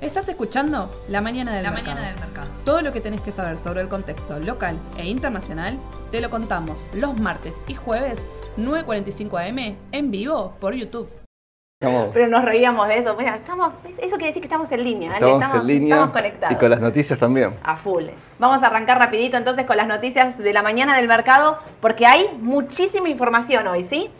Estás escuchando La Mañana del, La mercado. Mañana del Mercado. Todo lo que tenés que saber sobre el contexto local e internacional te lo contamos los martes y jueves 9.45 am en vivo por YouTube. Estamos, Pero nos reíamos de eso. Mira, estamos, eso quiere decir que estamos en línea. ¿vale? estamos en línea estamos conectados. y con las noticias también. A full. Vamos a arrancar rapidito entonces con las noticias de la mañana del mercado, porque hay muchísima información hoy, ¿sí?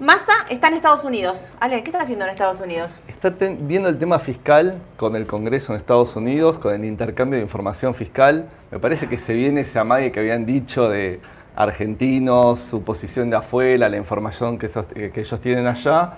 Massa está en Estados Unidos. Ale, ¿qué estás haciendo en Estados Unidos? Está viendo el tema fiscal con el Congreso en Estados Unidos, con el intercambio de información fiscal. Me parece que se viene ese amague que habían dicho de argentinos, su posición de afuera, la información que, eh, que ellos tienen allá,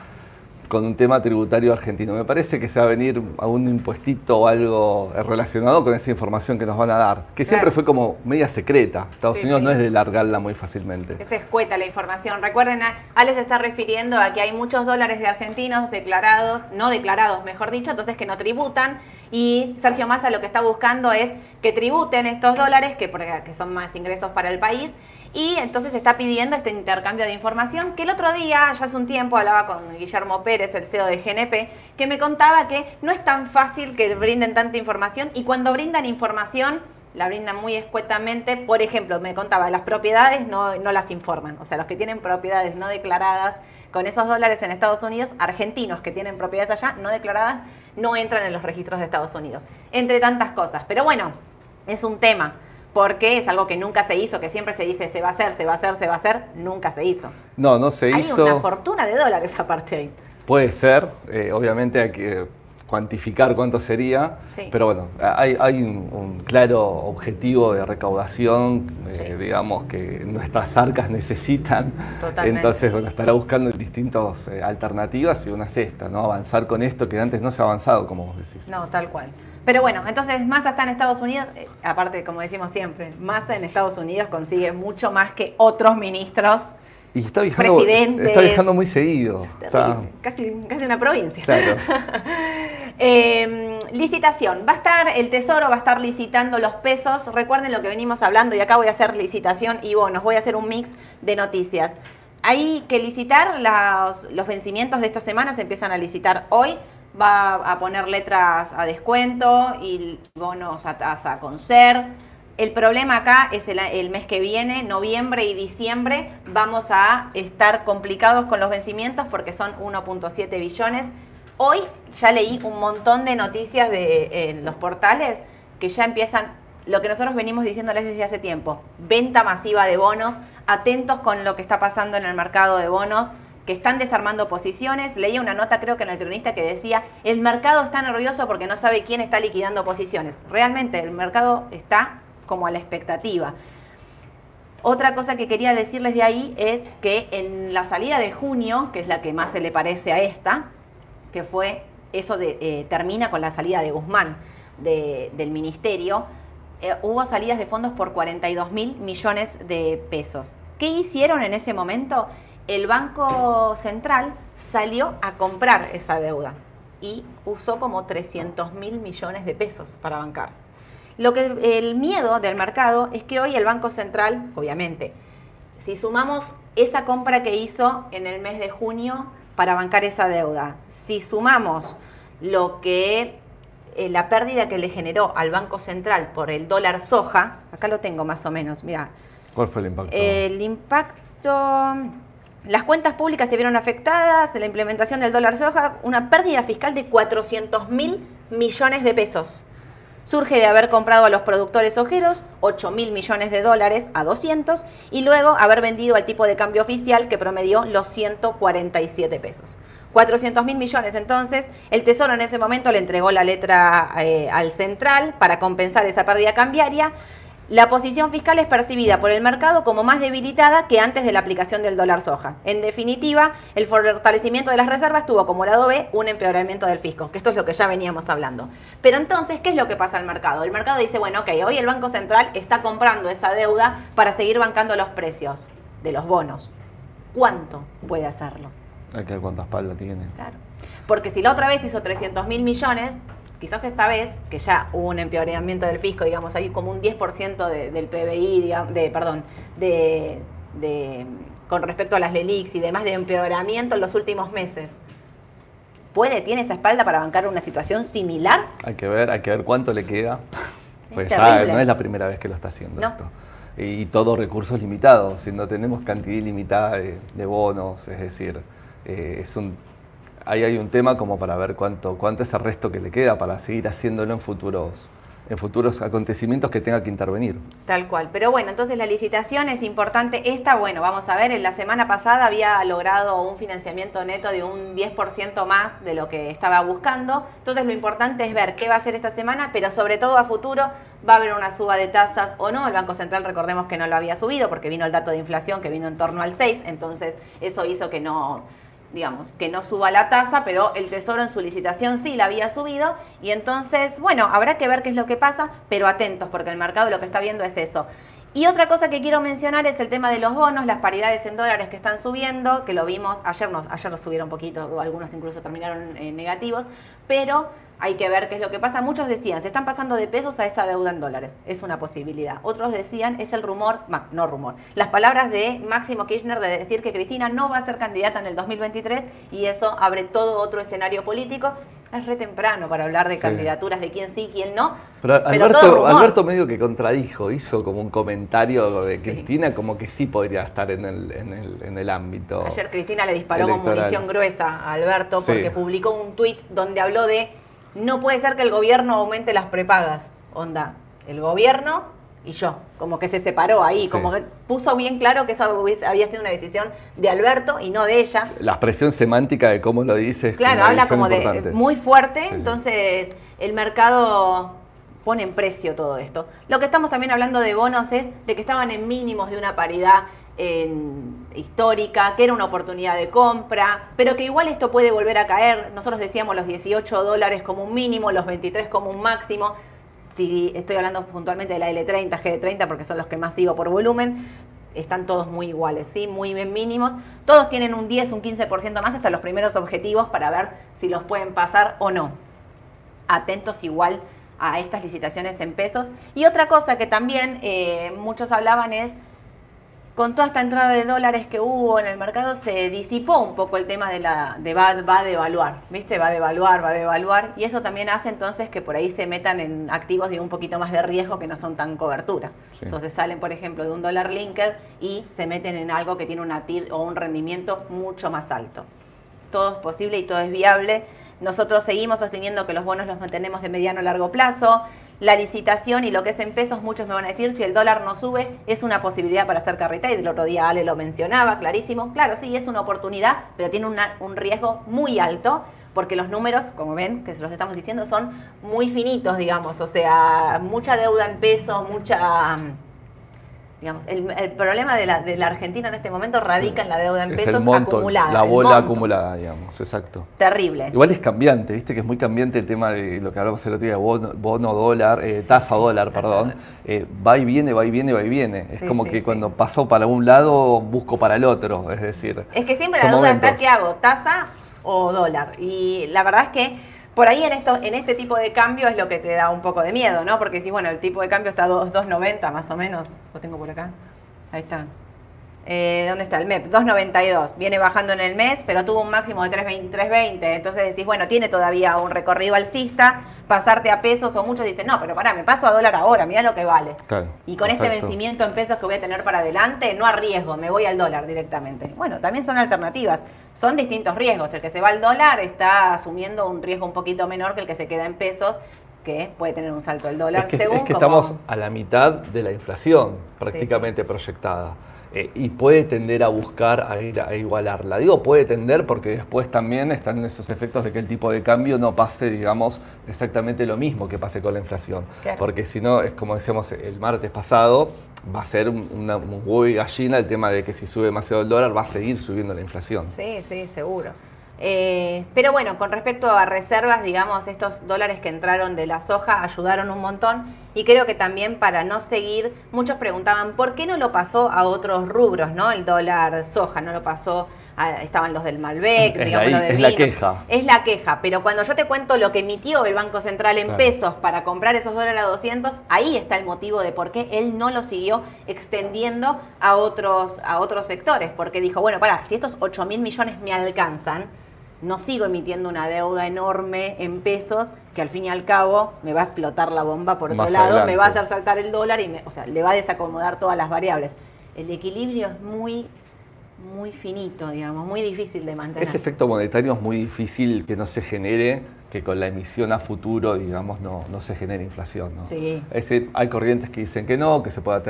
con un tema tributario argentino. Me parece que se va a venir a un impuestito o algo relacionado con esa información que nos van a dar, que siempre Claro. fue como media secreta. Estados Sí, Unidos sí. no es de largarla muy fácilmente. Es escueta la información. Recuerden, Ale se está refiriendo a que hay muchos dólares de argentinos declarados, no declarados, mejor dicho, entonces que no tributan. Y Sergio Massa lo que está buscando es que tributen estos dólares, que, porque- que son más ingresos para el país. Y entonces está pidiendo este intercambio de información, que el otro día, ya hace un tiempo, hablaba con Guillermo Pérez, el CEO de GNP, que me contaba que no es tan fácil que brinden tanta información y cuando brindan información la brindan muy escuetamente. Por ejemplo, me contaba, las propiedades no, no las informan. O sea, los que tienen propiedades no declaradas con esos dólares en Estados Unidos, argentinos que tienen propiedades allá no declaradas, no entran en los registros de Estados Unidos. Entre tantas cosas. Pero bueno, es un tema. Porque es algo que nunca se hizo, que siempre se dice se va a hacer, se va a hacer, se va a hacer, nunca se hizo. No, no se Hay hizo. una fortuna de dólares aparte ahí. Puede ser, eh, obviamente hay que cuantificar cuánto sería, Sí. pero bueno, hay, hay un, un claro objetivo de recaudación, eh, digamos, que nuestras arcas necesitan. Totalmente. Entonces, bueno, estará buscando distintas eh, alternativas y una es esta, ¿no? Avanzar con esto que antes no se ha avanzado, como vos decís. No, tal cual. Pero bueno, entonces Massa está en Estados Unidos, eh, aparte, como decimos siempre, Massa en Estados Unidos consigue mucho más que otros ministros. Y está viajando, Presidentes. está viajando muy seguido. Está- casi, casi una provincia. claro. Eh, licitación. Va a estar, el Tesoro va a estar licitando los pesos. Recuerden lo que venimos hablando y acá voy a hacer licitación y bonos. Voy a hacer un mix de noticias. Hay que licitar los, los vencimientos de esta semana, se empiezan a licitar hoy. Va a poner letras a descuento y bonos a tasa con ser. El problema acá es el, el mes que viene, noviembre y diciembre, vamos a estar complicados con los vencimientos porque son 1.7 billones. Hoy ya leí un montón de noticias de, los portales que ya empiezan lo que nosotros venimos diciéndoles desde hace tiempo. Venta masiva de bonos, atentos con lo que está pasando en el mercado de bonos, que están desarmando posiciones. Leía una nota, creo que en el cronista, que decía, el mercado está nervioso porque no sabe quién está liquidando posiciones. Realmente el mercado está como a la expectativa. Otra cosa que quería decirles de ahí es que en la salida de junio, que es la que más se le parece a esta, que fue eso de eh, termina con la salida de Guzmán de- del ministerio, eh, hubo salidas de fondos por 42 mil millones de pesos. ¿Qué hicieron en ese momento? El Banco Central salió a comprar esa deuda y usó como 300 mil millones de pesos para bancar. Lo que el miedo del mercado es que hoy el Banco Central, obviamente, si sumamos esa compra que hizo en el mes de junio para bancar esa deuda, si sumamos lo que eh, la pérdida que le generó al Banco Central por el dólar soja, acá lo tengo más o menos, mira, ¿Cuál fue el impacto? el impacto, las cuentas públicas se vieron afectadas, la implementación del dólar soja, una pérdida fiscal de 400 mil millones de pesos. Surge de haber comprado a los productores ojeros 8 mil millones de dólares a 200 y luego haber vendido al tipo de cambio oficial que promedió los 147 pesos. 400 mil millones. Entonces, el Tesoro en ese momento le entregó la letra eh, al central para compensar esa pérdida cambiaria. La posición fiscal es percibida por el mercado como más debilitada que antes de la aplicación del dólar soja. En definitiva, el fortalecimiento de las reservas tuvo como lado B un empeoramiento del fisco, que esto es lo que ya veníamos hablando. Pero entonces, ¿qué es lo que pasa al mercado? El mercado dice, bueno, ok, hoy el Banco Central está comprando esa deuda para seguir bancando los precios de los bonos. ¿Cuánto puede hacerlo? Hay que ver cuánta espalda tiene. Claro. Porque si la otra vez hizo 300 mil millones, quizás esta vez, que ya hubo un empeoramiento del fisco, digamos, hay como un 10% de- del PBI, digamos, de, perdón, de, de- con respecto a las LELIX y demás de empeoramiento en los últimos meses. puede, tiene esa espalda para bancar una situación similar. Hay que ver, hay que ver cuánto le queda. Pues ya no es la primera vez que lo está haciendo No. esto. Y todos recursos limitados, si no tenemos cantidad ilimitada de, de bonos, es decir, eh, es un, ahí hay un tema como para ver cuánto, cuánto es el resto que le queda para seguir haciéndolo en futuros, en futuros acontecimientos que tenga que intervenir. Tal cual. Pero bueno, entonces la licitación es importante. Esta, bueno, vamos a ver, en la semana pasada había logrado un financiamiento neto de un 10% más de lo que estaba buscando. Entonces lo importante es ver qué va a hacer esta semana, pero sobre todo a futuro va a haber una suba de tasas o no. El Banco Central, recordemos que no lo había subido porque vino el dato de inflación que vino en torno al 6, entonces eso hizo que no digamos, que no suba la tasa, pero el Tesoro en su licitación sí la había subido y entonces, bueno, habrá que ver qué es lo que pasa, pero atentos porque el mercado lo que está viendo es eso. Y otra cosa que quiero mencionar es el tema de los bonos, las paridades en dólares que están subiendo, que lo vimos, ayer nos, ayer subieron un poquito, o algunos incluso terminaron en negativos, pero hay que ver qué es lo que pasa. Muchos decían, se están pasando de pesos a esa deuda en dólares, es una posibilidad. Otros decían, es el rumor, no rumor, las palabras de Máximo Kirchner de decir que Cristina no va a ser candidata en el 2023 y eso abre todo otro escenario político. Es re temprano para hablar de Sí. candidaturas, de quién sí, quién no. Pero Alberto. Alberto medio que contradijo, hizo como un comentario de Sí. Cristina como que sí podría estar en el, en el, en el ámbito. Ayer Cristina le disparó con munición gruesa a Alberto Sí. porque publicó un tuit donde habló de no puede ser que el gobierno aumente las prepagas. Onda, el gobierno y yo. Como que se separó ahí, Sí. como que puso bien claro que esa había sido una decisión de Alberto y no de ella. La expresión semántica de cómo lo dice es Claro, habla como de muy fuerte, Sí, sí. entonces el mercado pone en precio todo esto. Lo que estamos también hablando de bonos es de que estaban en mínimos de una paridad en- histórica, que era una oportunidad de compra, pero que igual esto puede volver a caer. Nosotros decíamos los 18 dólares como un mínimo, los 23 como un máximo. Si estoy hablando puntualmente de la L30, G30, porque son los que más sigo por volumen, están todos muy iguales, ¿sí? Muy bien mínimos. Todos tienen un 10, un 15% más hasta los primeros objetivos para ver si los pueden pasar o no. Atentos igual a estas licitaciones en pesos. Y otra cosa que también eh, muchos hablaban es, con toda esta entrada de dólares que hubo en el mercado, se disipó un poco el tema de la de va, va a devaluar, ¿viste? Va a devaluar, va a devaluar. Y eso también hace entonces que por ahí se metan en activos de un poquito más de riesgo que no son tan cobertura. Sí. Entonces salen, por ejemplo, de un dólar linked y se meten en algo que tiene una TIR o un rendimiento mucho más alto todo es posible y todo es viable. Nosotros seguimos sosteniendo que los bonos los mantenemos de mediano a largo plazo. La licitación y lo que es en pesos, muchos me van a decir, si el dólar no sube, es una posibilidad para hacer carreta. Y el otro día Ale lo mencionaba, clarísimo. Claro, sí, es una oportunidad, pero tiene un riesgo muy alto porque los números, como ven, que se los estamos diciendo, son muy finitos, digamos. O sea, mucha deuda en pesos, mucha... Digamos, el, el problema de la, de la Argentina en este momento radica en la deuda en Es pesos monto, acumulada. La bola acumulada, digamos, exacto. Terrible. Igual es cambiante, viste que es muy cambiante el tema de lo que hablamos el otro día, bono, bono dólar, eh, tasa dólar, perdón. Eh, va y viene, va y viene, va y viene. Es Sí, como sí, que sí. cuando pasó para un lado, busco para el otro. Es decir, Es que siempre la duda momentos. está, ¿qué hago? ¿Tasa o dólar? Y la verdad es que por ahí en, esto, en este tipo de cambio es lo que te da un poco de miedo, ¿no? Porque si, bueno, el tipo de cambio está a 2 2.90 más o menos. Lo tengo por acá. Ahí está. Eh, ¿Dónde está el MEP? 2.92. Viene bajando en el mes, pero tuvo un máximo de 3.20. 3.20. Entonces decís, bueno, tiene todavía un recorrido alcista. Pasarte a pesos o muchos dicen, no, pero pará, me paso a dólar ahora, mirá lo que vale. Claro, Y con este vencimiento en pesos que voy a tener para adelante, no arriesgo, me voy al dólar directamente. Bueno, también son alternativas. Son distintos riesgos. El que se va al dólar está asumiendo un riesgo un poquito menor que el que se queda en pesos, que puede tener un salto del dólar Es que, según es que como- estamos a la mitad de la inflación prácticamente proyectada. Eh, y puede tender a buscar a ir a igualarla. Digo puede tender porque después también están esos efectos de que el tipo de cambio no pase, digamos, exactamente lo mismo que pase con la inflación. Claro. Porque si no, es como decíamos el martes pasado, va a ser un- una, un huevo y gallina el tema de que si sube demasiado el dólar va a seguir subiendo la inflación. Sí, sí, seguro. Eh, pero bueno, con respecto a reservas, digamos, estos dólares que entraron de la soja ayudaron un montón y creo que también para no seguir, muchos preguntaban, ¿por qué no lo pasó a otros rubros, no? El dólar soja, no lo pasó, a- estaban los del Malbec, Es digamos, la- lo del es la queja. Es la queja, pero cuando yo te cuento lo que emitió el Banco Central en Claro. pesos para comprar esos dólares a 200, ahí está el motivo de por qué él no lo siguió extendiendo a otros, a otros sectores, porque dijo, bueno, para, si estos 8 mil millones me alcanzan, no sigo emitiendo una deuda enorme en pesos que al fin y al cabo me va a explotar la bomba por otro Más lado, me va a hacer saltar el dólar y me, o sea, le va a desacomodar todas las variables. El equilibrio es muy, muy finito, digamos, muy difícil de mantener. Ese efecto monetario es muy difícil que no se genere, que con la emisión a futuro, digamos, no, no se genere inflación. ¿no? Sí. Ese- hay corrientes que dicen que no, que se puede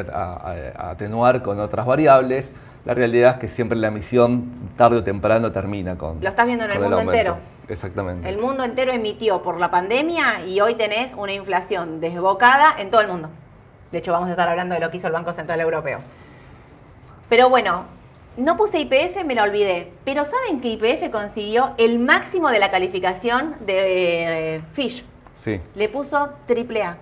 atenuar con otras variables. La realidad es que siempre la emisión, tarde o temprano, termina con. Lo estás viendo en el mundo entero. Exactamente. El mundo entero emitió por la pandemia y hoy tenés una inflación desbocada en todo el mundo. De hecho, vamos a estar hablando de lo que hizo el Banco Central Europeo. Pero bueno, no puse IPF, me la olvidé. Pero ¿saben que IPF consiguió el máximo de la calificación de eh, Fish? Sí. Le puso triple A.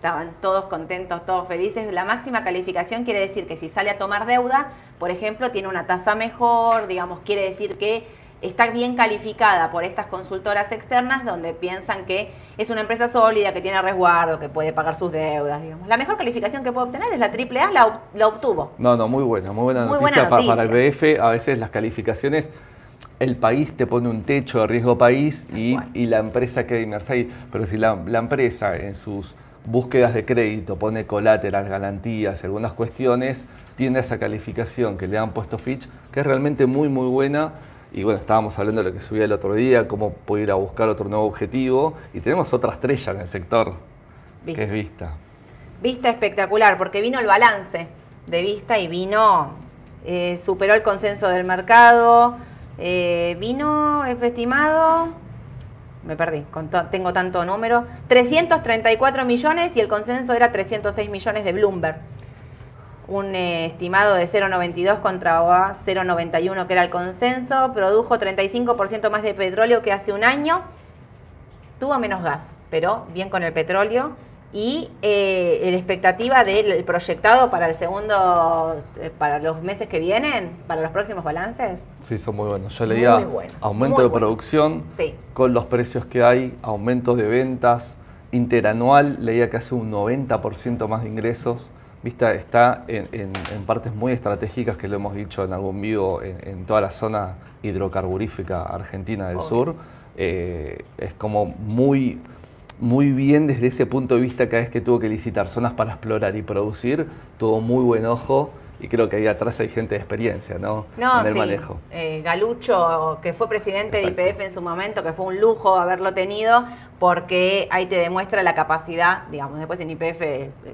Estaban todos contentos, todos felices. La máxima calificación quiere decir que si sale a tomar deuda, por ejemplo, tiene una tasa mejor, digamos, quiere decir que está bien calificada por estas consultoras externas donde piensan que es una empresa sólida, que tiene resguardo, que puede pagar sus deudas, digamos. La mejor calificación que puede obtener es la triple A, la, la obtuvo. No, no, muy buena, muy buena Muy noticia, buena pa- noticia. para el BF. A veces las calificaciones, el país te pone un techo de riesgo país y, y la empresa queda inmersa ahí. Pero si la, la empresa en sus búsquedas de crédito pone colateral, garantías, algunas cuestiones, tiene esa calificación que le han puesto Fitch, que es realmente muy, muy buena. Y bueno, estábamos hablando de lo que subía el otro día, cómo puede ir a buscar otro nuevo objetivo. Y tenemos otra estrella en el sector, Vista. que es Vista. Vista espectacular, porque vino el balance de Vista y vino, eh, superó el consenso del mercado, eh, vino, es estimado, me perdí, con tengo tanto número, 334 millones y el consenso era 306 millones de Bloomberg. Un eh, estimado de 0,92 contra 0,91 que era el consenso, produjo 35% más de petróleo que hace un año tuvo menos gas, pero bien con el petróleo. Y eh, la expectativa del proyectado para el segundo, eh, para los meses que vienen, para los próximos balances. Sí, son muy buenos. Yo leía buenos, aumento de buenos. producción Sí. con los precios que hay, aumentos de ventas, interanual, leía que hace un 90% más de ingresos. Vista está en, en- en partes muy estratégicas que lo hemos dicho en algún vivo en, en toda la zona hidrocarburífica argentina del Obvio. sur. Eh, es como muy, muy bien desde ese punto de vista cada vez que tuvo que licitar zonas para explorar y producir, tuvo muy buen ojo y creo que ahí atrás hay gente de experiencia, ¿no? No, en el sí. manejo. Eh, Galucho, que fue presidente Exacto. de IPF en su momento, que fue un lujo haberlo tenido, porque ahí te demuestra la capacidad, digamos, después en IPF,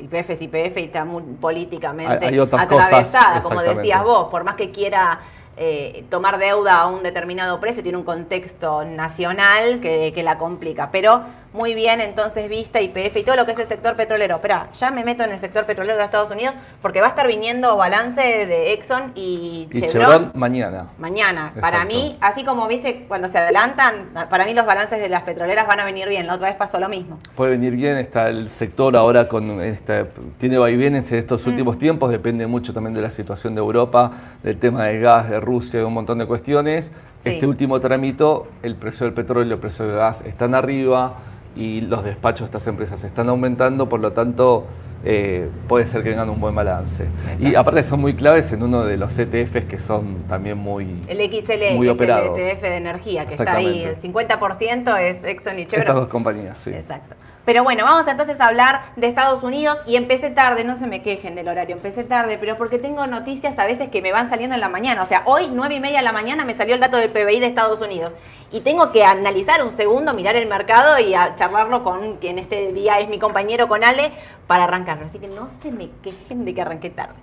IPF es IPF y está muy políticamente Hay- hay otras cosas, atravesada, como decías vos, por más que quiera eh, tomar deuda a un determinado precio, tiene un contexto nacional que, que la complica. Pero muy bien, entonces, vista IPF y todo lo que es el sector petrolero. Espera, ya me meto en el sector petrolero de Estados Unidos porque va a estar viniendo balance de Exxon y, Y Chevron Chevron mañana. mañana. Para mí, así como viste cuando se adelantan, para mí los balances de las petroleras van a venir bien. La otra vez pasó lo mismo. Puede venir bien, está el sector ahora con este, tiene vaivenes en Mm. estos últimos tiempos, depende mucho también de la situación de Europa, del tema del gas, de Rusia, de un montón de cuestiones. Sí. Este último trámite, el precio del petróleo, el precio del gas están arriba y los despachos de estas empresas están aumentando, por lo tanto eh, puede ser que tengan un buen balance. Y aparte son muy claves en uno de los ETFs que son también muy... El XL, Muy operados. el ETF de energía, que está ahí. El 50% es Exxon y Chevron. Estas dos compañías, sí. Exacto. Pero bueno, vamos entonces a hablar de Estados Unidos y empecé tarde, no se me quejen del horario, empecé tarde, pero porque tengo noticias a veces que me van saliendo en la mañana. O sea, hoy, nueve y media de la mañana, me salió el dato del PBI de Estados Unidos. Y tengo que analizar un segundo, mirar el mercado y a charlarlo con quien este día es mi compañero, con Ale, para arrancarlo. Así que no se me quejen de que arranqué tarde.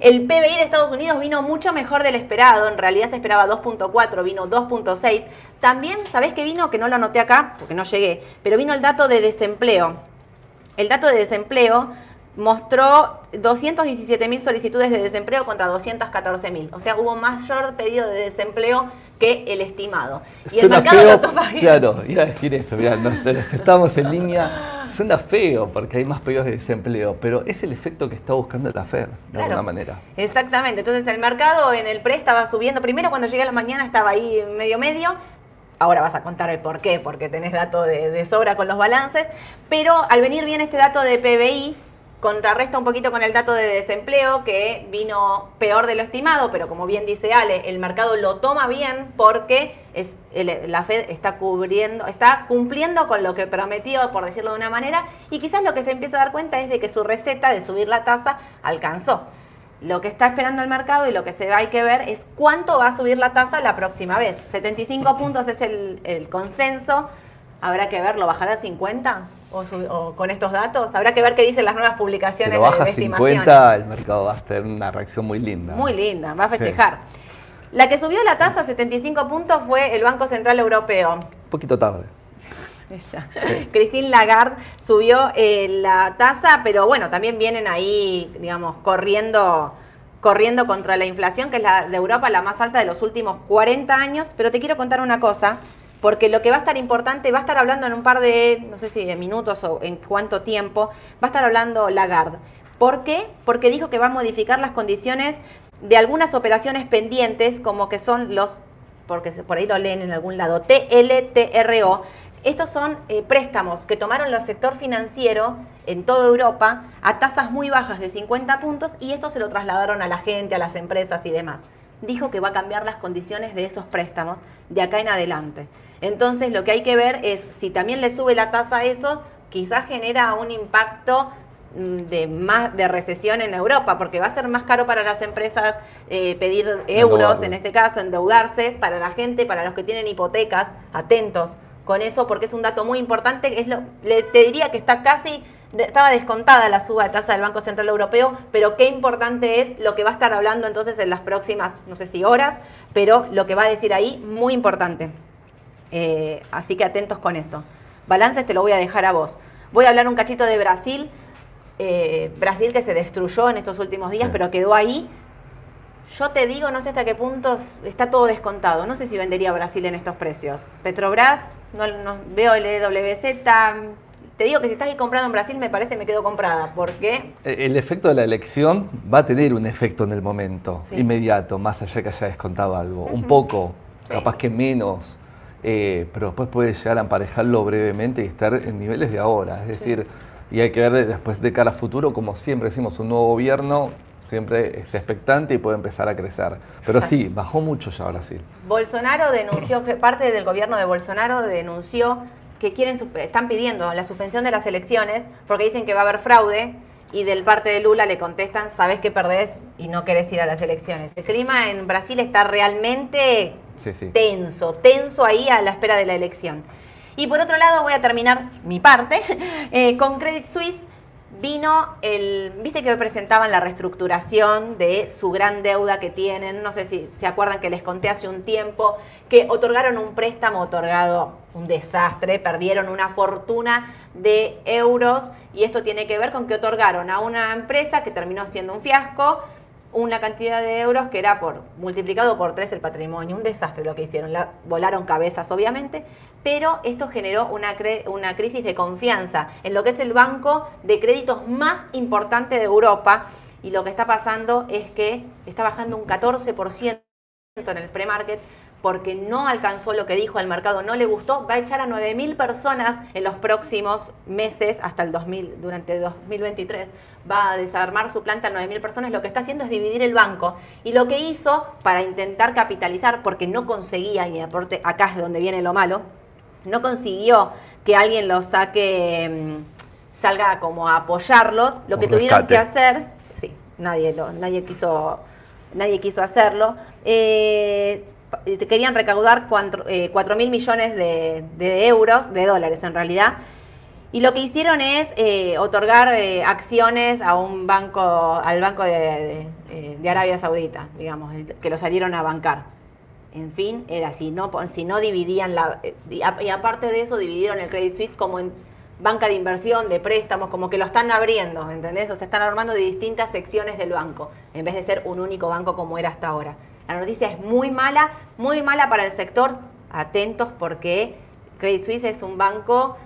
El PBI de Estados Unidos vino mucho mejor del esperado. En realidad se esperaba 2.4, vino 2.6. También, ¿sabés qué vino? Que no lo anoté acá, porque no llegué. Pero vino el dato de desempleo. El dato de desempleo mostró 217 mil solicitudes de desempleo contra 214 mil. O sea, hubo mayor pedido de desempleo que el estimado. Y el Suena mercado feo, claro, iba a decir eso, mirá, estamos en línea, suena feo porque hay más pedidos de desempleo, pero es el efecto que está buscando la FED, de Claro. alguna manera. Exactamente. Entonces el mercado en el pre estaba subiendo. Primero cuando llegué a la mañana estaba ahí medio medio. Ahora vas a contar el por qué, porque tenés dato de, de sobra con los balances. Pero al venir bien este dato de PBI, Contrarresta un poquito con el dato de desempleo que vino peor de lo estimado, pero como bien dice Ale, el mercado lo toma bien porque es, la Fed está cubriendo, está cumpliendo con lo que prometió, por decirlo de una manera, y quizás lo que se empieza a dar cuenta es de que su receta de subir la tasa alcanzó. Lo que está esperando el mercado y lo que se hay que ver es cuánto va a subir la tasa la próxima vez. 75 puntos es el, consenso. Habrá que verlo, ¿bajará a 50? O, con estos datos? Habrá que ver qué dicen las nuevas publicaciones si lo baja de, 50, el mercado va a tener una reacción muy linda. Muy linda, va a festejar. La que subió la tasa a 75 puntos fue el Banco Central Europeo. Un poquito tarde. Christine Lagarde subió eh, la tasa, pero bueno, también vienen ahí, digamos, corriendo corriendo contra la inflación, que es la de Europa la más alta de los últimos 40 años. Pero te quiero contar una cosa porque lo que va a estar importante, va a estar hablando en un par de, no sé si de minutos o en cuánto tiempo, va a estar hablando Lagarde. ¿Por qué? Porque dijo que va a modificar las condiciones de algunas operaciones pendientes, como que son los, porque por ahí lo leen en algún lado, TLTRO. Estos son eh, préstamos que tomaron los sector financiero en toda Europa a tasas muy bajas de 50 puntos y esto se lo trasladaron a la gente, a las empresas y demás. Dijo que va a cambiar las condiciones de esos préstamos de acá en adelante. Entonces lo que hay que ver es si también le sube la tasa a eso, quizás genera un impacto mm, de más de recesión en Europa, porque va a ser más caro para las empresas eh, pedir euros, en este caso, endeudarse, para la gente, para los que tienen hipotecas, atentos con eso, porque es un dato muy importante. Es lo, le, te diría que está casi, estaba descontada la suba de tasa del Banco Central Europeo, pero qué importante es lo que va a estar hablando entonces en las próximas, no sé si horas, pero lo que va a decir ahí, muy importante. Eh, así que atentos con eso. Balances te lo voy a dejar a vos. Voy a hablar un cachito de Brasil. Eh, Brasil que se destruyó en estos últimos días, pero quedó ahí. Yo te digo, no sé hasta qué punto está todo descontado. No sé si vendería Brasil en estos precios. Petrobras, no, veo el EWZ. Te digo que si estás ahí comprando en Brasil, me parece me quedo comprada. ¿Por qué? El efecto de la elección va a tener un efecto en el momento, inmediato, más allá que haya descontado algo. Un poco, capaz que menos. Eh, pero después puede llegar a emparejarlo brevemente y estar en niveles de ahora. Es decir, y hay que ver después de cara a futuro, como siempre decimos, un nuevo gobierno siempre es expectante y puede empezar a crecer. Pero sí, bajó mucho ya Brasil. Bolsonaro denunció, que parte del gobierno de Bolsonaro denunció que quieren, están pidiendo la suspensión de las elecciones porque dicen que va a haber fraude y del parte de Lula le contestan, sabes que perdés y no querés ir a las elecciones. El clima en Brasil está realmente tenso, tenso ahí a la espera de la elección. Y por otro lado, voy a terminar mi parte eh, con Credit Suisse. Vino el, viste que presentaban la reestructuración de su gran deuda que tienen, no sé si se acuerdan que les conté hace un tiempo, que otorgaron un préstamo otorgado un desastre, perdieron una fortuna de euros y esto tiene que ver con que otorgaron a una empresa que terminó siendo un fiasco, una cantidad de euros que era por multiplicado por tres el patrimonio. Un desastre lo que hicieron. La, volaron cabezas, obviamente, pero esto generó una, una crisis de confianza en lo que es el banco de créditos más importante de Europa. Y lo que está pasando es que está bajando un 14% en el pre-market porque no alcanzó lo que dijo el mercado, no le gustó, va a echar a 9.000 personas en los próximos meses hasta el 2000, durante el 2023 va a desarmar su planta a 9.000 personas, lo que está haciendo es dividir el banco. Y lo que hizo para intentar capitalizar, porque no conseguía, y aporte, acá es donde viene lo malo, no consiguió que alguien lo saque, mm, salga como a apoyarlos, lo que tuvieron que hacer, sí, nadie, lo, nadie, quiso, nadie quiso hacerlo, eh, querían recaudar 4 eh, mil millones de, euros, de dólares en realidad, y lo que hicieron es eh, otorgar eh, acciones a un banco, al banco de, Arabia Saudita, digamos, que lo salieron a bancar. En fin, era así, no, si no dividían la... Y aparte de eso, dividieron el Credit Suisse como en banca de inversión, de préstamos, como que lo están abriendo, ¿entendés? O sea, están armando de distintas secciones del banco, en vez de ser un único banco como era hasta ahora. La noticia es muy mala, muy mala para el sector. Atentos porque Credit Suisse es un banco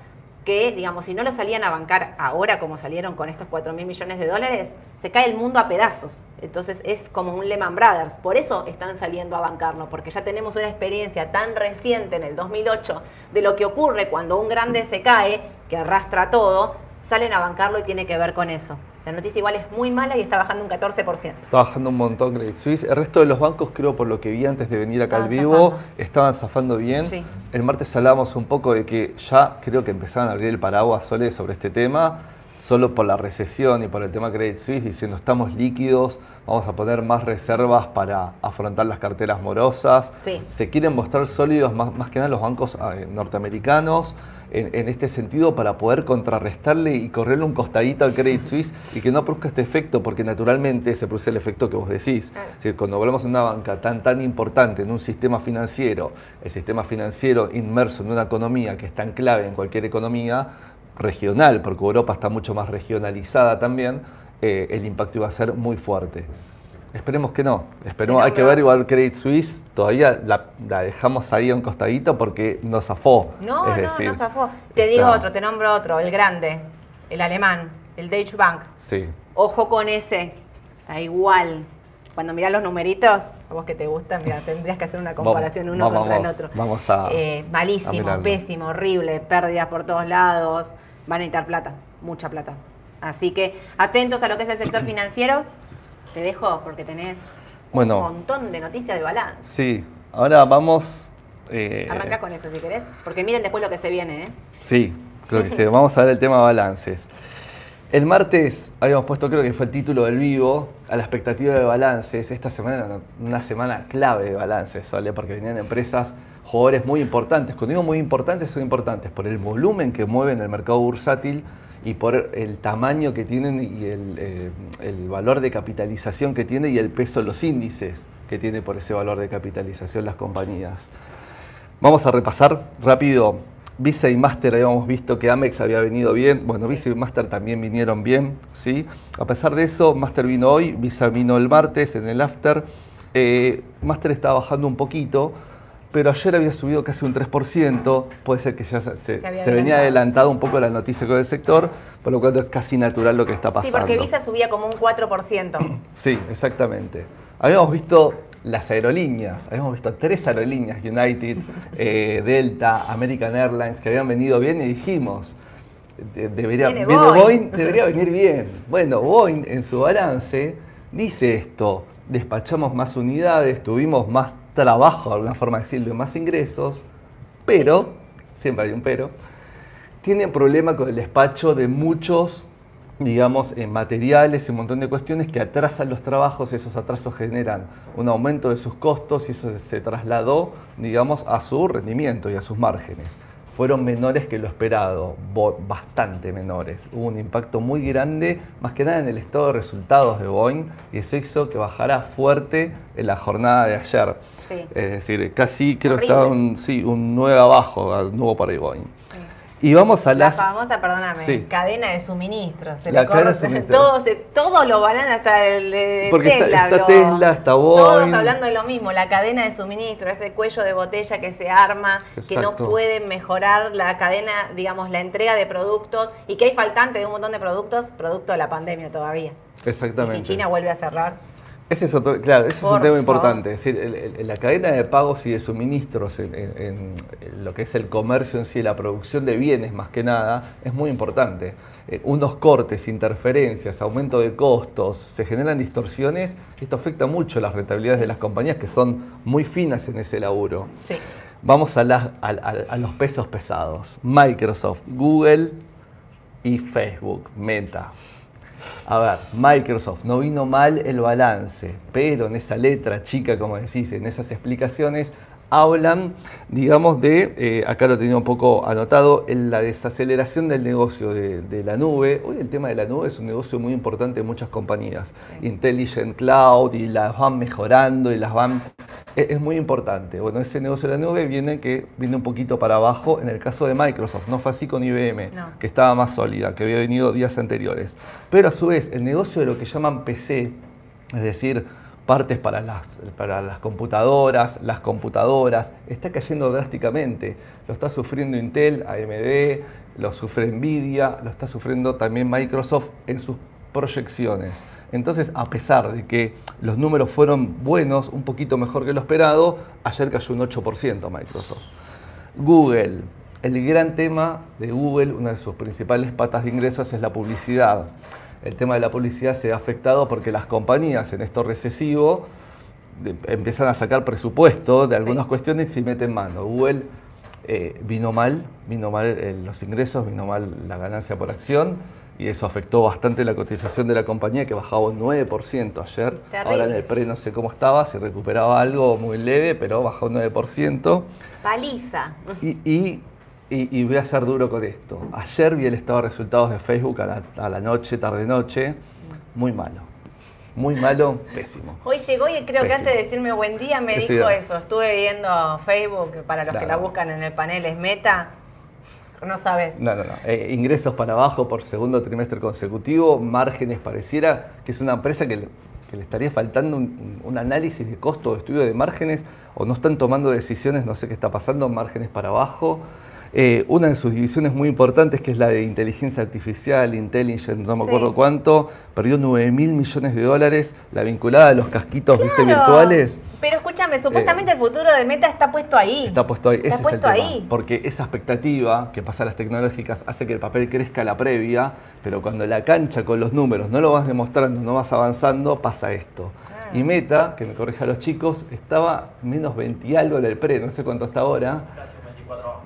que, digamos, si no lo salían a bancar ahora como salieron con estos 4 mil millones de dólares, se cae el mundo a pedazos. Entonces es como un Lehman Brothers. Por eso están saliendo a bancarlo, porque ya tenemos una experiencia tan reciente en el 2008 de lo que ocurre cuando un grande se cae, que arrastra todo, salen a bancarlo y tiene que ver con eso. La noticia igual es muy mala y está bajando un 14%. Está bajando un montón Credit Suisse. El resto de los bancos, creo, por lo que vi antes de venir acá al vivo, zafando. estaban zafando bien. Sí. El martes hablábamos un poco de que ya creo que empezaban a abrir el paraguas Sole sobre este tema, solo por la recesión y por el tema Credit Suisse, diciendo estamos líquidos, vamos a poner más reservas para afrontar las carteras morosas. Sí. Se quieren mostrar sólidos más, más que nada los bancos eh, norteamericanos en, en este sentido para poder contrarrestarle y correrle un costadito al Credit Suisse y que no produzca este efecto, porque naturalmente se produce el efecto que vos decís. Es decir, cuando hablamos de una banca tan, tan importante en un sistema financiero, el sistema financiero inmerso en una economía que es tan clave en cualquier economía regional, porque Europa está mucho más regionalizada también, eh, el impacto iba a ser muy fuerte. Esperemos que no. Esperemos, hay que ver igual Credit Suisse, todavía la, la dejamos ahí a un costadito porque nos zafó. No, es no, decir, no zafó. Te digo está- otro, te nombro otro, el grande, el alemán, el Deutsche Bank. Sí. Ojo con ese, está igual. Cuando mirás los numeritos, a vos que te gustan, mira, tendrías que hacer una comparación uno vamos, contra el otro. vamos a- Eh, malísimo, pésimo, horrible, pérdidas por todos lados, van a necesitar plata, mucha plata. Así que atentos a lo que es el sector financiero. Te dejo porque tenés Bueno. un montón de noticias de balance. Sí, ahora vamos... eh, Arranca con eso si querés, porque miren después lo que se viene, ¿eh? Sí, creo que sí. Vamos a ver el tema balances. El martes habíamos puesto, creo que fue el título del vivo, a la expectativa de balances. Esta semana era una, una semana clave de balances, ¿vale? Porque venían empresas, jugadores muy importantes. Cuando digo muy importantes, son importantes por el volumen que mueven el mercado bursátil y por el tamaño que tienen y el, eh, el valor de capitalización que tiene y el peso de los índices que tiene por ese valor de capitalización las compañías. Vamos a repasar rápido. Visa y Master habíamos visto que Amex había venido bien. Bueno, Visa y Master también vinieron bien, ¿sí? A pesar de eso, Master vino hoy, Visa vino el martes en el after. Eh, Master estaba bajando un poquito, pero ayer había subido casi un 3%. Puede ser que ya se, se- Se había se venía adelantado. un poco la noticia con el sector, por lo cual es casi natural lo que está Sí, pasando. porque Visa subía como un 4%. Sí, exactamente. Habíamos visto las aerolíneas, habíamos visto tres aerolíneas, United, eh, Delta, American Airlines, que habían venido bien y dijimos, de- debería, Viene viene Boeing. Boeing, debería venir bien. Bueno, Boeing en su balance dice esto, despachamos más unidades, tuvimos más trabajo, de alguna forma de decirlo, y más ingresos, pero, siempre hay un pero, tienen problema con el despacho de muchos, digamos, eh, materiales y un montón de cuestiones que atrasan los trabajos, esos atrasos generan un aumento de sus costos y eso se trasladó, digamos, a su rendimiento y a sus márgenes. Fueron menores que lo esperado, bastante menores. Hubo un impacto muy grande, más que nada en el estado de resultados de Boeing, y eso hizo que bajara fuerte en la jornada de ayer. Sí. Es decir, casi creo que estaba un, sí, un 9 abajo, un nuevo para Boeing. Y vamos a La las... famosa, perdóname, Sí. cadena de suministro. Se La le cadena de suministro. Todos, se- todos lo van hasta el Porque Tesla. está. Tesla, está Todos hablando de lo mismo, la cadena de suministro, este cuello de botella que se arma, que no Exacto. puede mejorar la cadena, digamos, la entrega de productos y que hay faltante de un montón de productos, producto de la pandemia todavía. Y Exactamente. si China vuelve a cerrar. Ese es otro, claro, ese es un tema favor. importante. Es decir, el- el- la cadena de pagos y de suministros en, en- en lo que es el comercio en sí, la producción de bienes más que nada, es muy importante. Eh, unos cortes, interferencias, aumento de costos, se generan distorsiones esto afecta mucho las rentabilidades de las compañías que son muy finas en ese laburo. Sí. Vamos a, las- a- a- a los pesos pesados. Microsoft, Google y Facebook, Meta. A ver, Microsoft, no vino mal el balance, pero en esa letra chica, como decís, en esas explicaciones, hablan, digamos, de, eh, acá lo tenía un poco anotado, en la desaceleración del negocio de, de la nube. Hoy el tema de la nube es un negocio muy importante en muchas compañías. Intelligent Cloud y las van mejorando y las van... Es, es muy importante. Bueno, ese negocio de la nube viene que viene un poquito para abajo en el caso de Microsoft. No fue así con IBM, No. que estaba más sólida, que había venido días anteriores. Pero a su vez, el negocio de lo que llaman PC, es decir, partes para las, para las computadoras, las computadoras, está cayendo drásticamente. Lo está sufriendo Intel, AMD, lo sufre Nvidia, lo está sufriendo también Microsoft en sus proyecciones. Entonces, a pesar de que los números fueron buenos, un poquito mejor que lo esperado, ayer cayó un 8% Microsoft. Google. El gran tema de Google, una de sus principales patas de ingresos es la publicidad. El tema de la publicidad se ha afectado porque las compañías en esto recesivo de- empiezan a sacar presupuesto de algunas Sí. cuestiones y meten mano. Google eh, vino mal, vino mal eh, los ingresos, vino mal la ganancia por acción y eso afectó bastante la cotización de la compañía que bajaba un 9% ayer. Terrible. Ahora en el pre no sé cómo estaba, si recuperaba algo muy leve, pero bajó un 9%. Paliza. Y, y- y- y voy a ser duro con esto. Ayer vi el estado de resultados de Facebook a la, a la noche, tarde-noche. Muy malo. Muy malo, pésimo. Hoy llegó y creo que antes de decirme buen día me Sí, dijo eso. Estuve viendo Facebook, para los que la buscan en el panel es Meta. No sabes. No, no, no. Eh, ingresos para abajo por segundo trimestre consecutivo, márgenes pareciera que es una empresa que le, que le estaría faltando un, un análisis de costo o estudio de márgenes o no están tomando decisiones, no sé qué está pasando, márgenes para abajo. Eh, una de sus divisiones muy importantes, que es la de inteligencia artificial, intelligence, no me Sí. acuerdo cuánto, perdió 9 mil millones de dólares, la vinculada a los casquitos ¿viste, Claro. virtuales. Pero escúchame, supuestamente el futuro de Meta está puesto ahí. Está puesto ahí, ese Está es el puesto tema. ahí. Porque esa expectativa que pasa a las tecnológicas hace que el papel crezca a la previa, pero cuando la cancha con los números no lo vas demostrando, no vas avanzando, pasa esto. Ah. Y Meta, que me corrija a los chicos, estaba menos 20 y algo del pre, no sé cuánto está ahora.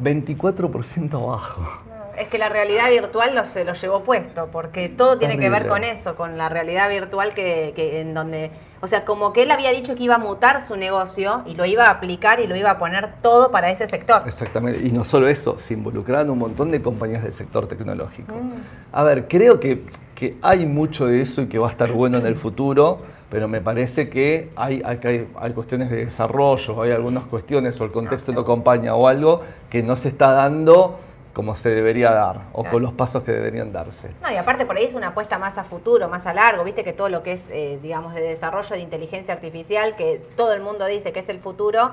24% abajo. Es que la realidad virtual lo, se lo llevó puesto, porque todo tiene que ver con eso, con la realidad virtual que, que en donde, o sea, como que él había dicho que iba a mutar su negocio y lo iba a aplicar y lo iba a poner todo para ese sector. Exactamente. Y no solo eso, se involucraron un montón de compañías del sector tecnológico. Mm. A ver, creo que, que hay mucho de eso y que va a estar bueno en el futuro, pero me parece que hay, hay, hay, hay cuestiones de desarrollo, hay algunas cuestiones o el contexto no acompaña o algo que no se está dando como se debería dar o Claro. con los pasos que deberían darse. No, y aparte por ahí es una apuesta más a futuro, más a largo, viste que todo lo que es, eh, digamos, de desarrollo de inteligencia artificial, que todo el mundo dice que es el futuro,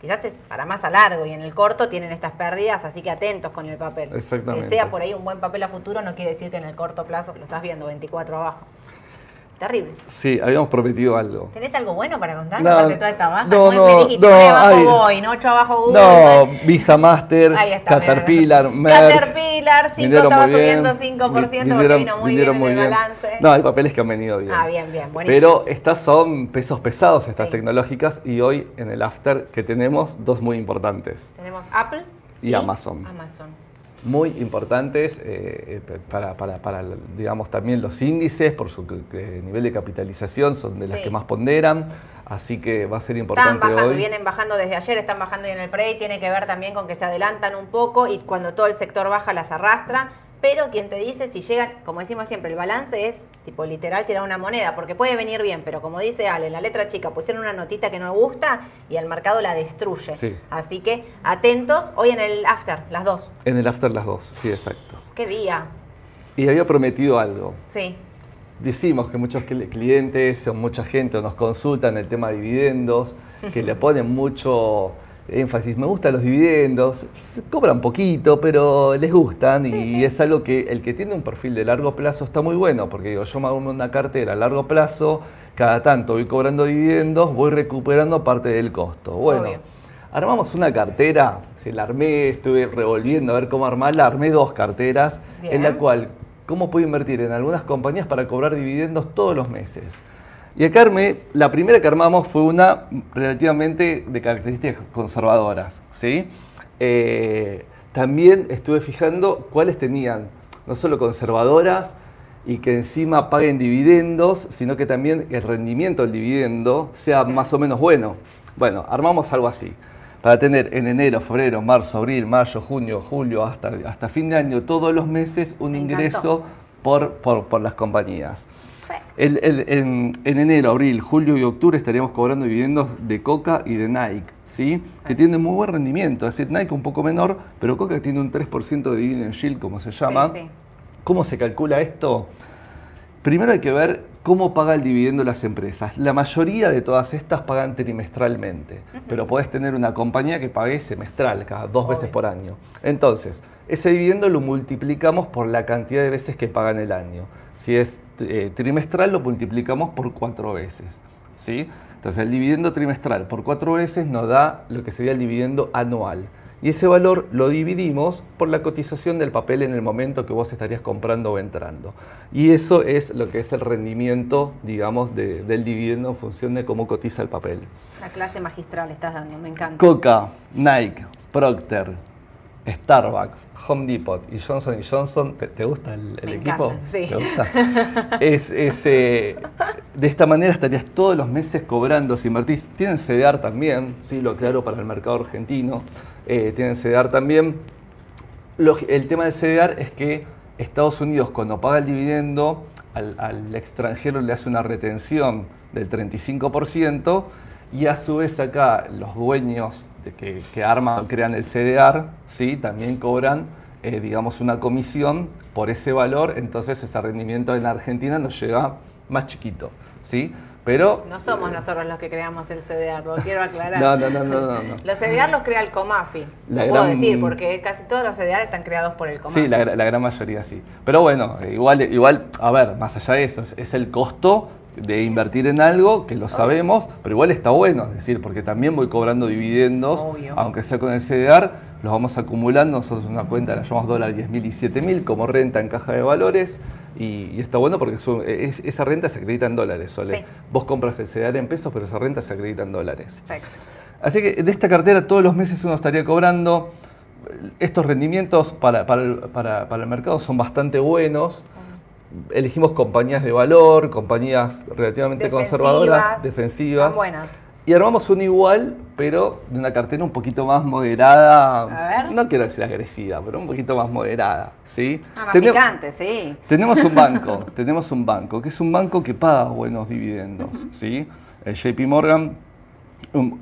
quizás es para más a largo y en el corto tienen estas pérdidas, así que atentos con el papel. Exactamente. Que sea por ahí un buen papel a futuro no quiere decir que en el corto plazo lo estás viendo 24 abajo. Terrible. Sí, habíamos prometido algo. ¿Tenés algo bueno para contar? No, aparte de toda esta baja? no, no, dijiste, no, abajo ay. voy, no 8 abajo Google. No. Visa Master, está, Caterpillar. Merck. Caterpillar, 5 vinieron estaba subiendo 5% porque vinieron- vino muy bien en muy el bien. balance. No, hay papeles que han venido bien. Ah, bien, bien, buenísimo. Pero estas son pesos pesados, estas Sí. tecnológicas, y hoy en el after que tenemos dos muy importantes. Tenemos Apple Y Amazon. Amazon. Muy importantes eh, eh, para, para- para, digamos, también los índices, por su eh, nivel de capitalización, son de las Sí. que más ponderan, así que va a ser Están importante bajando, hoy. vienen bajando desde ayer, están bajando y en el pre, y tiene que ver también con que se adelantan un poco y cuando todo el sector baja las arrastra. Pero quien te dice, si llegan, como decimos siempre, el balance es tipo literal tirar una moneda, porque puede venir bien, pero como dice Ale, la letra chica pusieron una notita que no gusta y el mercado la destruye. Sí. Así que atentos, hoy en el after, las dos. En el after las dos, sí, exacto. ¿Qué día? Y había prometido algo. Sí. Decimos que muchos cli- clientes o mucha gente nos consultan el tema de dividendos, que le ponen mucho énfasis. Me gustan los dividendos, cobran poquito, pero les gustan y Sí, es algo que el que tiene un perfil de largo plazo está muy bueno, porque digo, yo me hago una cartera a largo plazo, cada tanto voy cobrando dividendos, voy recuperando parte del costo. Bueno, Obvio. armamos una cartera, se la armé, estuve revolviendo a ver cómo armarla, armé dos carteras, en la cual cómo puedo invertir en algunas compañías para cobrar dividendos todos los meses. Y acá armé, la primera que armamos fue una relativamente de características conservadoras, ¿sí? Eh, también estuve fijando cuáles tenían no solo conservadoras y que encima paguen dividendos, sino que también el rendimiento del dividendo sea más o menos bueno. Bueno, armamos algo así. Para tener en enero, febrero, marzo, abril, mayo, junio, julio, hasta, hasta fin de año, todos los meses, un Me ingreso por, por, por las compañías. El- el- en, en enero, abril, julio y octubre estaríamos cobrando dividendos de Coca y de Nike, ¿sí? que tienen muy buen rendimiento. Es decir, Nike un poco menor, pero Coca tiene un 3% de dividend yield, como se llama. Sí, sí. ¿Cómo se calcula esto? Primero hay que ver cómo paga el dividendo las empresas. La mayoría de todas estas pagan trimestralmente, pero podés tener una compañía que pague semestral, cada dos Obvio. veces por año. Entonces, ese dividendo lo multiplicamos por la cantidad de veces que pagan el año. Si es eh, trimestral, lo multiplicamos por cuatro veces. ¿sí? Entonces, el dividendo trimestral por cuatro veces nos da lo que sería el dividendo anual. y ese valor lo dividimos por la cotización del papel en el momento que vos estarías comprando o entrando. Y eso es lo que es el rendimiento, digamos, del dividendo en función de cómo cotiza el papel. La clase magistral estás dando, me encanta. Coca, Nike, Procter, Starbucks, Home Depot y Johnson Johnson, ¿te, gusta el, equipo? sí. ¿Te gusta? es, eh, de esta manera estarías todos los meses cobrando si invertís. Tienen CDR también, sí, lo aclaro para el mercado argentino. Eh, tienen CDR también. el tema del CDR es que Estados Unidos cuando paga el dividendo al, al extranjero le hace una retención del 35% y a su vez acá los dueños que, que arman, crean el CDR, ¿sí? también cobran, eh, digamos, una comisión por ese valor, entonces ese rendimiento en Argentina nos llega más chiquito, ¿sí? Pero, no somos nosotros los que creamos el CDR, lo quiero aclarar. No, no, no, no. no, Los CDR los crea el COMAFI, lo puedo decir, porque casi todos los CDR están creados por el COMAFI. Sí, la, gran mayoría sí. Pero bueno, igual, igual, a ver, más allá de eso, es el costo de invertir en algo que lo sabemos, pero igual está bueno, es decir, porque también voy cobrando dividendos, aunque sea con el CDR, los vamos acumulando, nosotros una cuenta la llamamos dólar 10.000 y 7.000 como renta en caja de valores y, está bueno porque esa renta se acredita en dólares, Sole. Vos compras el CDR en pesos, pero esa renta se acredita en dólares. Perfecto. Así que de esta cartera todos los meses uno estaría cobrando. Estos rendimientos para, el mercado son bastante buenos elegimos compañías de valor, compañías relativamente conservadoras, defensivas. Buenas. Y armamos un igual, pero de una cartera un poquito más moderada. No quiero decir agresiva, pero un poquito más moderada. ¿sí? Ah, más picante, sí. Tenemos un banco, tenemos un banco, que es un banco que paga buenos dividendos. ¿sí? El JP Morgan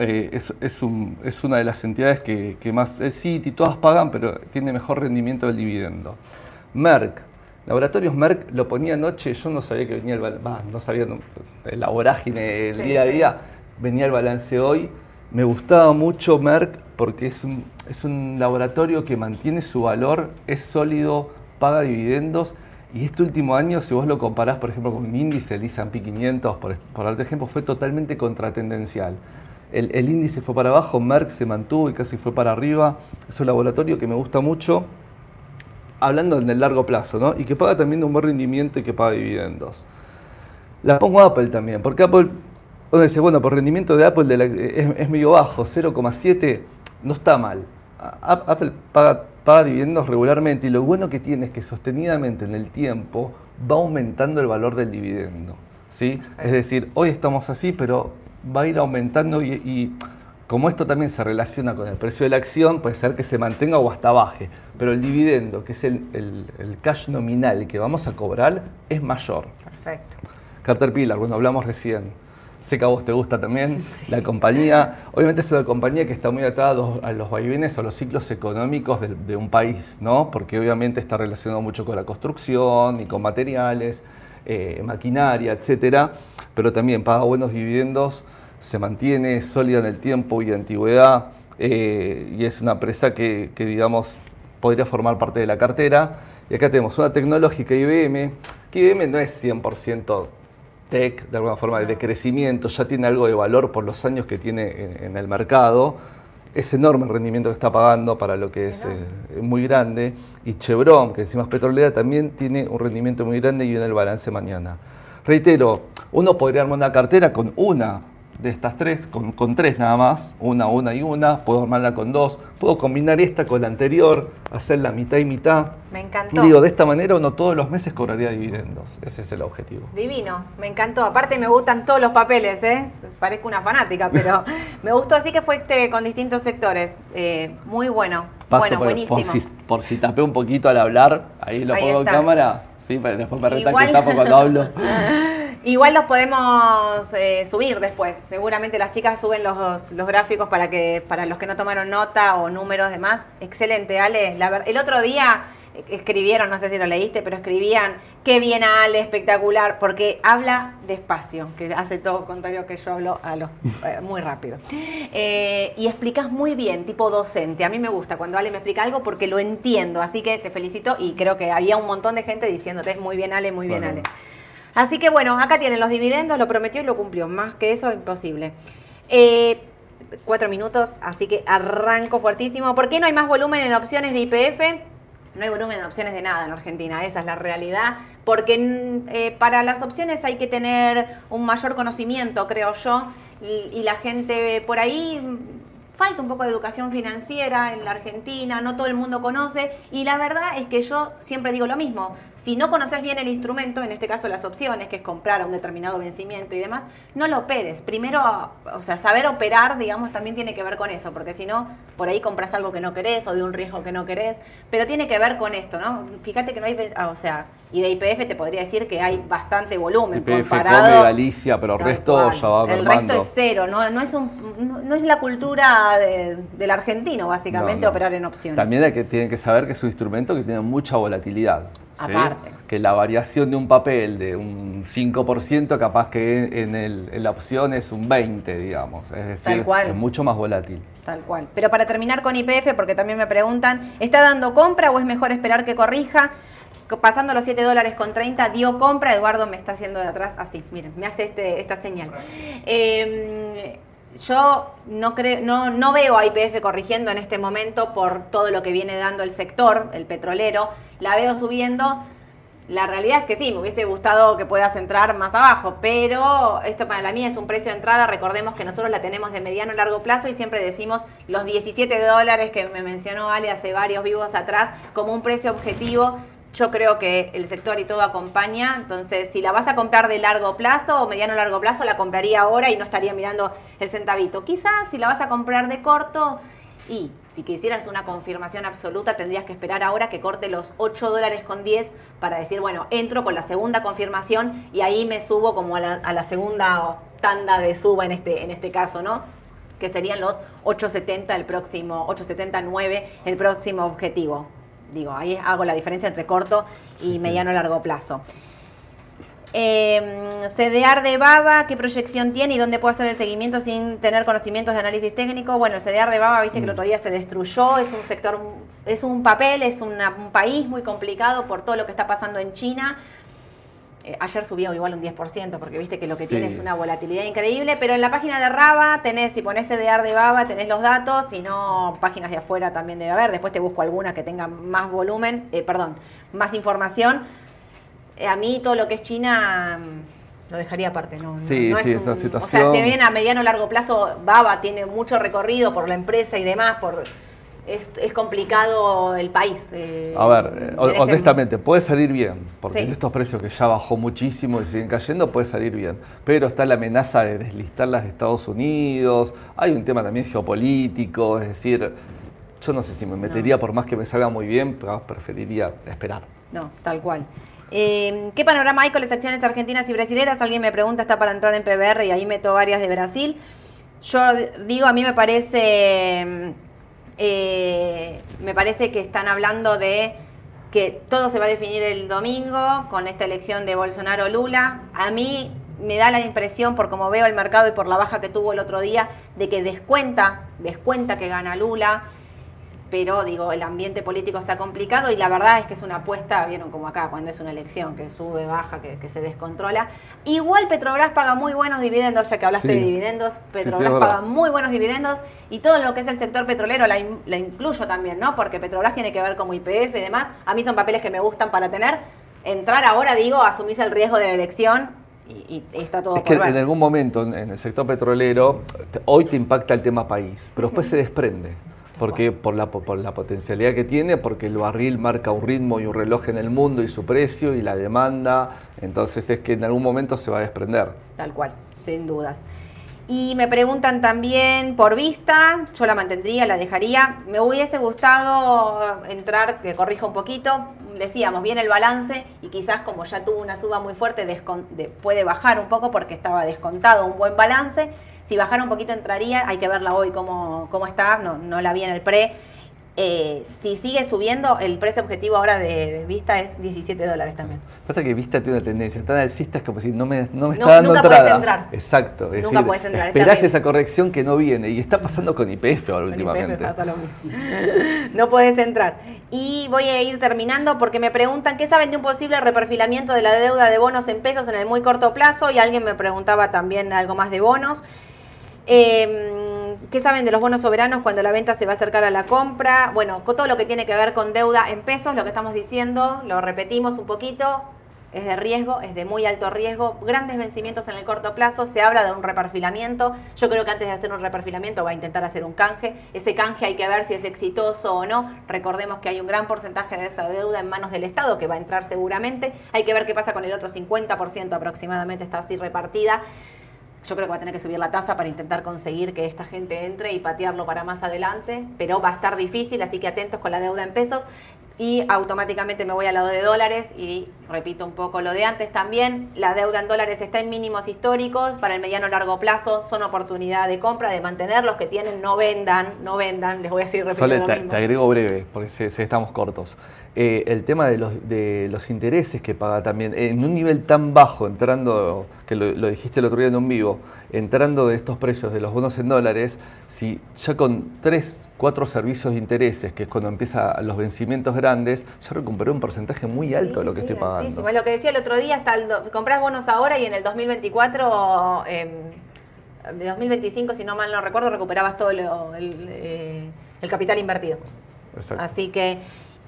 eh, es, es, una de las entidades que, más, el Citi, todas pagan, pero tiene mejor rendimiento del dividendo. Merck, Laboratorios Merck lo ponía anoche, yo no sabía que venía el balance, no sabía pues, la vorágine el día a día, venía el balance hoy. Me gustaba mucho Merck porque es un, es un laboratorio que mantiene su valor, es sólido, paga dividendos. Y este último año, si vos lo comparás, por ejemplo, con un índice, el S&P 500, por, por darte ejemplo, fue totalmente contratendencial. El, el índice fue para abajo, Merck se mantuvo y casi fue para arriba. Es un laboratorio que me gusta mucho hablando en el largo plazo, ¿no? Y que paga también un buen rendimiento y que paga dividendos. La pongo Apple también, porque Apple, uno dice, bueno, por rendimiento de Apple es, medio bajo, 0,7 no está mal. Apple paga, paga dividendos regularmente y lo bueno que tiene es que sostenidamente en el tiempo va aumentando el valor del dividendo. ¿sí? Es decir, hoy estamos así, pero va a ir aumentando y como esto también se relaciona con el precio de la acción, puede ser que se mantenga o hasta baje, pero el dividendo, que es el, cash nominal que vamos a cobrar, es mayor. Perfecto. Caterpillar, bueno, hablamos recién. Sé que a vos te gusta también la compañía. Obviamente es una compañía que está muy atada a los vaivenes o los ciclos económicos de, un país, ¿no? Porque obviamente está relacionado mucho con la construcción y con materiales, eh, maquinaria, etcétera, pero también paga buenos dividendos se mantiene sólida en el tiempo y antigüedad eh, y es una empresa que, digamos, podría formar parte de la cartera. Y acá tenemos una tecnológica IBM, que IBM no es 100% tech, de alguna forma, de crecimiento, ya tiene algo de valor por los años que tiene en, el mercado. Es enorme el rendimiento que está pagando para lo que es eh, muy grande. Y Chevron, que encima es petrolera, también tiene un rendimiento muy grande y viene el balance mañana. Reitero, uno podría armar una cartera con una de estas tres, con, tres nada más, una, una y una, puedo armarla con dos, puedo combinar esta con la anterior, hacer la mitad y mitad. Me encantó. Digo, de esta manera uno todos los meses cobraría dividendos, ese es el objetivo. Divino, me encantó. Aparte me gustan todos los papeles, ¿eh? Parezco una fanática, pero me gustó, así que fue este con distintos sectores. Eh, muy bueno, bueno, buenísimo. Por si, tapé un poquito al hablar, ahí lo pongo en cámara, sí, después me reta que tapo cuando hablo. Igual los podemos eh, subir después. Seguramente las chicas suben los, los, gráficos para que para los que no tomaron nota o números demás. Excelente, Ale. el otro día escribieron, no sé si lo leíste, pero escribían, qué bien Ale, espectacular, porque habla despacio, que hace todo contrario que yo hablo a lo, eh, muy rápido. Eh, y explicas muy bien, tipo docente. A mí me gusta cuando Ale me explica algo porque lo entiendo, así que te felicito y creo que había un montón de gente diciéndote, muy bien Ale, muy bien Ale. Así que bueno, acá tienen los dividendos, lo prometió y lo cumplió. Más que eso, imposible. Eh, cuatro minutos, así que arranco fuertísimo. ¿Por qué no hay más volumen en opciones de IPF? No hay volumen en opciones de nada en Argentina, esa es la realidad, porque eh, para las opciones hay que tener un mayor conocimiento, creo yo, y la gente por ahí falta un poco de educación financiera en la Argentina, no todo el mundo conoce y la verdad es que yo siempre digo lo mismo, si no conoces bien el instrumento, en este caso las opciones, que es comprar a un determinado vencimiento y demás, no lo operes. Primero, o sea, saber operar, digamos, también tiene que ver con eso, porque si no, por ahí compras algo que no querés o de un riesgo que no querés, pero tiene que ver con esto, ¿no? Fíjate que no hay, ah, o sea, y de IPF te podría decir que hay bastante volumen IPF, comparado. Come, Galicia, pero el resto ya va El resto es cero, no, no, es, un, no, no es la cultura de- del argentino, básicamente, no. operar en opciones. También hay que, tienen que saber que es un instrumento que tiene mucha volatilidad. ¿sí? Aparte. Que la variación de un papel de un 5% capaz que en, el- en la opción es un 20%, digamos. Es decir, Tal cual. es mucho más volátil. Tal cual. Pero para terminar con IPF, porque también me preguntan, ¿está dando compra o es mejor esperar que corrija? Pasando los 7 dólares con 30, dio compra. Eduardo me está haciendo de atrás así, miren, me hace este, esta señal. Eh, yo no, creo, no, no veo a IPF corrigiendo en este momento por todo lo que viene dando el sector, el petrolero. La veo subiendo. La realidad es que sí, me hubiese gustado que puedas entrar más abajo, pero esto para mí es un precio de entrada. Recordemos que nosotros la tenemos de mediano a largo plazo y siempre decimos los 17 dólares que me mencionó Ale hace varios vivos atrás como un precio objetivo. Yo creo que el sector y todo acompaña, entonces si la vas a comprar de largo plazo o mediano largo plazo, la compraría ahora y no estaría mirando el centavito. Quizás si la vas a comprar de corto, y si quisieras una confirmación absoluta, tendrías que esperar ahora que corte los 8 dólares con 10 para decir, bueno, entro con la segunda confirmación y ahí me subo como a la, a la segunda tanda de suba en este, en este caso, ¿no? Que serían los 8.70 el próximo, 8.79 el próximo objetivo. Digo, ahí hago la diferencia entre corto y Sí, sí. mediano a largo plazo. Eh, CDR de Baba, ¿qué proyección tiene y dónde puedo hacer el seguimiento sin tener conocimientos de análisis técnico? Bueno, el CDR de Baba, viste que el otro día se destruyó, es un sector, es un papel, es una- un país muy complicado por todo lo que está pasando en China. Eh, ayer subió igual un 10%, porque viste que lo que Sí. tiene es una volatilidad increíble, pero en la página de Raba tenés, si pones CDR de Baba, tenés los datos, si no, páginas de afuera también debe haber, después te busco alguna que tenga más volumen, eh, perdón, más información. Eh, a mí todo lo que es China mm, lo dejaría aparte, ¿no? Sí, no sí, un- esa O sea, situación- si bien a mediano o largo plazo Baba tiene mucho recorrido por la empresa y demás, por es, es complicado el país. eh, A ver, eh, este- honestamente, puede salir bien, porque Sí. en estos precios que ya bajó muchísimo y siguen cayendo, puede salir bien. Pero está la amenaza de deslistarlas de Estados Unidos, hay un tema también geopolítico, es decir, yo no sé si me metería por más que me salga muy bien, pero preferiría esperar. No, tal cual. Eh, ¿Qué panorama hay con las acciones argentinas y brasileras? Alguien me pregunta, está para entrar en PBR y ahí meto varias de Brasil. Yo digo, a mí me parece, eh, me parece que están hablando de que todo se va a definir el domingo con esta elección de Bolsonaro-Lula. A mí me da la impresión, por como veo el mercado y por la baja que tuvo el otro día, de que descuenta, descuenta que gana Lula pero digo, el ambiente político está complicado y la verdad es que es una apuesta, vieron como acá, cuando es una elección que sube, baja, que, que se descontrola. Igual Petrobras paga muy buenos dividendos, ya que hablaste Sí. de dividendos, Petrobras paga muy buenos dividendos y todo lo que es el sector petrolero la, in- la incluyo también, ¿no? Porque Petrobras tiene que ver como IPF y demás. A mí son papeles que me gustan para tener. Entrar ahora, digo, asumís el riesgo de la elección y, y está todo Es por que en algún momento en el sector petrolero, hoy te impacta el tema país, pero después se desprende. Porque por la, po- por la potencialidad que tiene, porque el barril marca un ritmo y un reloj en el mundo y su precio y la demanda, entonces es que en algún momento se va a desprender. Tal cual, sin dudas. Y me preguntan también por vista, yo la mantendría, la dejaría. Me hubiese gustado entrar, que corrija un poquito, decíamos, viene el balance y quizás como ya tuvo una suba muy fuerte, puede bajar un poco porque estaba descontado un buen balance. Si bajara un poquito entraría, hay que verla hoy cómo, cómo está, no, no la vi en el pre. Eh, si sigue subiendo, el precio objetivo ahora de vista es 17 dólares también. Pasa que Vista tiene una tendencia tan alcista, es como si no me, no me No, está dando nunca entrada. entrar. Exacto. es Nunca decir, podés entrar, es Esperás esa corrección que no viene. Y está pasando con IPF ahora últimamente. Pasa lo mismo. No puedes entrar. Y voy a ir terminando porque me preguntan qué saben de un posible reperfilamiento de la deuda de bonos en pesos en el muy corto plazo y alguien me preguntaba también algo más de bonos. Eh, ¿Qué saben de los bonos soberanos cuando la venta se va a acercar a la compra? Bueno, todo lo que tiene que ver con deuda en pesos, lo que estamos diciendo, lo repetimos un poquito, es de riesgo, es de muy alto riesgo, grandes vencimientos en el corto plazo, se habla de un reperfilamiento, yo creo que antes de hacer un reperfilamiento va a intentar hacer un canje, ese canje hay que ver si es exitoso o no, recordemos que hay un gran porcentaje de esa deuda en manos del Estado que va a entrar seguramente, hay que ver qué pasa con el otro 50% aproximadamente, está así repartida. Yo creo que va a tener que subir la tasa para intentar conseguir que esta gente entre y patearlo para más adelante, pero va a estar difícil, así que atentos con la deuda en pesos y automáticamente me voy al lado de dólares y repito un poco lo de antes también, la deuda en dólares está en mínimos históricos, para el mediano largo plazo son oportunidad de compra, de mantener los que tienen, no vendan, no vendan, les voy a decir repitiendo Sole, te, agrego breve, porque se, estamos cortos. Eh, el tema de los, de los intereses que paga también, en un nivel tan bajo, entrando, que lo, lo, dijiste el otro día en un vivo, entrando de estos precios de los bonos en dólares, si ya con tres, cuatro servicios de intereses, que es cuando empiezan los vencimientos grandes, ya recuperé un porcentaje muy alto de lo que estoy pagando. Es lo que decía el otro día, hasta el, compras bonos ahora y en el 2024... Eh, de 2025, si no mal no recuerdo, recuperabas todo lo, el, eh, el, capital invertido. Exacto. Así que,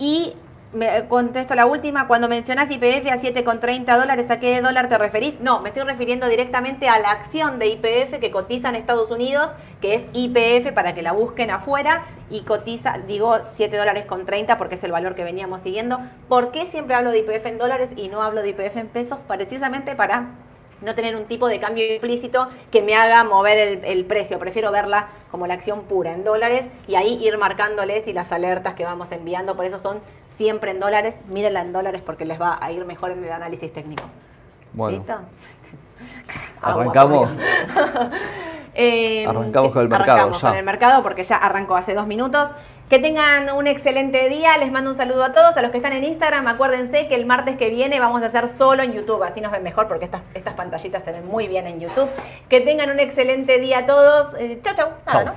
y me contesto la última, cuando mencionás IPF a 7,30 dólares, ¿a qué dólar te referís? No, me estoy refiriendo directamente a la acción de IPF que cotiza en Estados Unidos, que es IPF para que la busquen afuera y cotiza, digo 7 dólares con 30 porque es el valor que veníamos siguiendo. ¿Por qué siempre hablo de IPF en dólares y no hablo de IPF en pesos? Precisamente para no tener un tipo de cambio implícito que me haga mover el, precio. Prefiero verla como la acción pura en dólares y ahí ir marcándoles y las alertas que vamos enviando. Por eso son siempre en dólares. Mírenla en dólares porque les va a ir mejor en el análisis técnico. Bueno. ¿Listo? Arrancamos. Eh, arrancamos con el mercado. Arrancamos con el mercado porque ya arrancó hace dos minutos. Que tengan un excelente día. Les mando un saludo a todos. A los que están en Instagram, acuérdense que el martes que viene vamos a hacer solo en YouTube. Así nos ven mejor porque estas, estas pantallitas se ven muy bien en YouTube. Que tengan un excelente día a todos. Eh, chau, chau. Nada, ¿no?